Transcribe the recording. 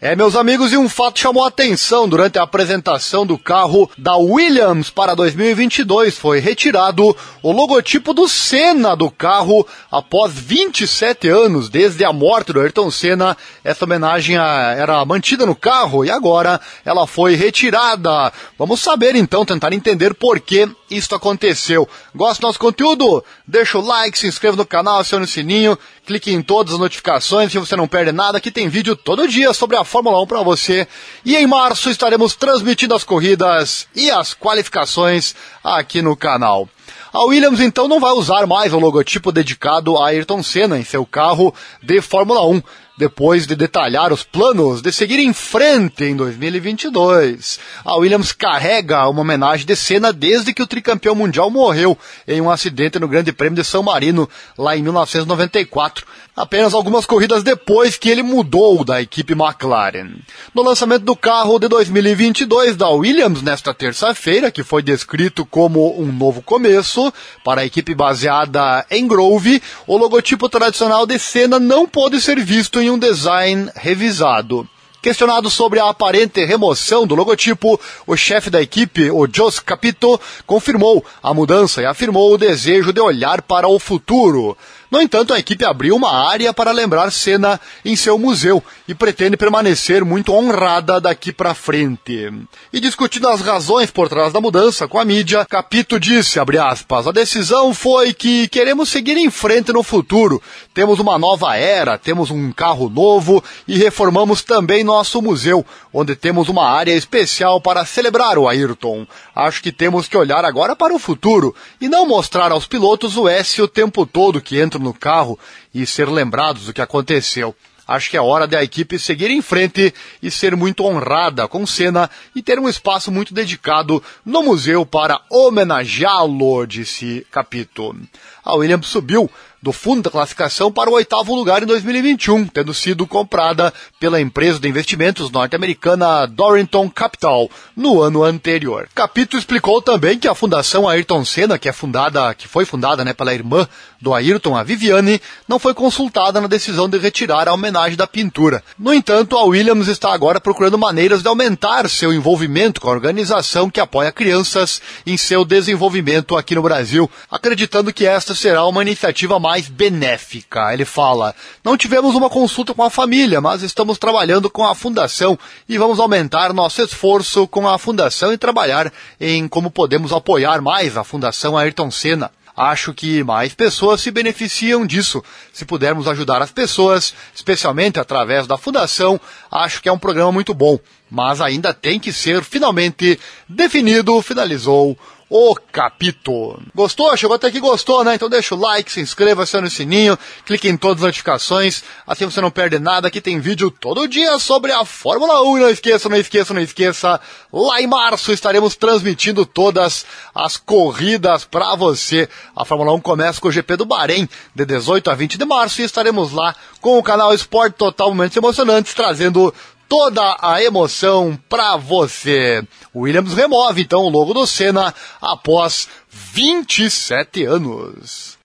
É, meus amigos, e um fato chamou a atenção durante a apresentação do carro da Williams para 2022. Foi retirado o logotipo do Senna do carro após 27 anos, desde a morte do Ayrton Senna. Essa homenagem era mantida no carro e agora ela foi retirada. Vamos saber então, tentar entender por que isso aconteceu. Gosta do nosso conteúdo? Deixa o like, se inscreva no canal, acione o sininho, clique em todas as notificações se você não perde nada. Aqui tem vídeo todo dia sobre a Fórmula 1 para você. E em março estaremos transmitindo as corridas e as qualificações aqui no canal. A Williams então não vai usar mais o logotipo dedicado a Ayrton Senna em seu carro de Fórmula 1 depois de detalhar os planos de seguir em frente em 2022. A Williams carrega uma homenagem de cena desde que o tricampeão mundial morreu em um acidente no Grande Prêmio de São Marino, lá em 1994, apenas algumas corridas depois que ele mudou da equipe McLaren. No lançamento do carro de 2022 da Williams nesta terça-feira, que foi descrito como um novo começo para a equipe baseada em Grove, o logotipo tradicional de cena não pôde ser visto em um design revisado. Questionado sobre a aparente remoção do logotipo, o chefe da equipe, o Jos Capito, confirmou a mudança e afirmou o desejo de olhar para o futuro. No entanto, a equipe abriu uma área para lembrar Senna em seu museu e pretende permanecer muito honrada daqui para frente. E discutindo as razões por trás da mudança com a mídia, Capito disse, aspas, a decisão foi que queremos seguir em frente no futuro. Temos uma nova era, temos um carro novo e reformamos também nosso museu, onde temos uma área especial para celebrar o Ayrton. Acho que temos que olhar agora para o futuro e não mostrar aos pilotos o S o tempo todo que no carro e ser lembrados do que aconteceu. Acho que é hora da equipe seguir em frente e ser muito honrada com Senna e ter um espaço muito dedicado no museu para homenageá-lo, disse Capito. A Williams subiu do fundo da classificação para o oitavo lugar em 2021, tendo sido comprada pela empresa de investimentos norte-americana Dorrington Capital no ano anterior. Capito explicou também que a Fundação Ayrton Senna, que é fundada, que foi fundada né, pela irmã do Ayrton, a Viviane, não foi consultada na decisão de retirar a homenagem da pintura. No entanto, a Williams está agora procurando maneiras de aumentar seu envolvimento com a organização que apoia crianças em seu desenvolvimento aqui no Brasil, acreditando que esta será uma iniciativa mais benéfica. Ele fala: Não tivemos uma consulta com a família, mas estamos trabalhando com a fundação e vamos aumentar nosso esforço com a fundação e trabalhar em como podemos apoiar mais a Fundação Ayrton Senna. Acho que mais pessoas se beneficiam disso. Se pudermos ajudar as pessoas, especialmente através da fundação, acho que é um programa muito bom. Mas ainda tem que ser finalmente definido, finalizou o capítulo. Gostou? Chegou até aqui, gostou, né? Então deixa o like, se inscreva, acione o sininho, clique em todas as notificações, assim você não perde nada. Aqui tem vídeo todo dia sobre a Fórmula 1. E não esqueça, não esqueça, não esqueça, lá em março estaremos transmitindo todas as corridas para você. A Fórmula 1 começa com o GP do Bahrein, de 18 a 20 de março, e estaremos lá com o canal Esporte Total Momentos Emocionantes, trazendo toda a emoção para você. Williams remove então o logo do Senna após 27 anos.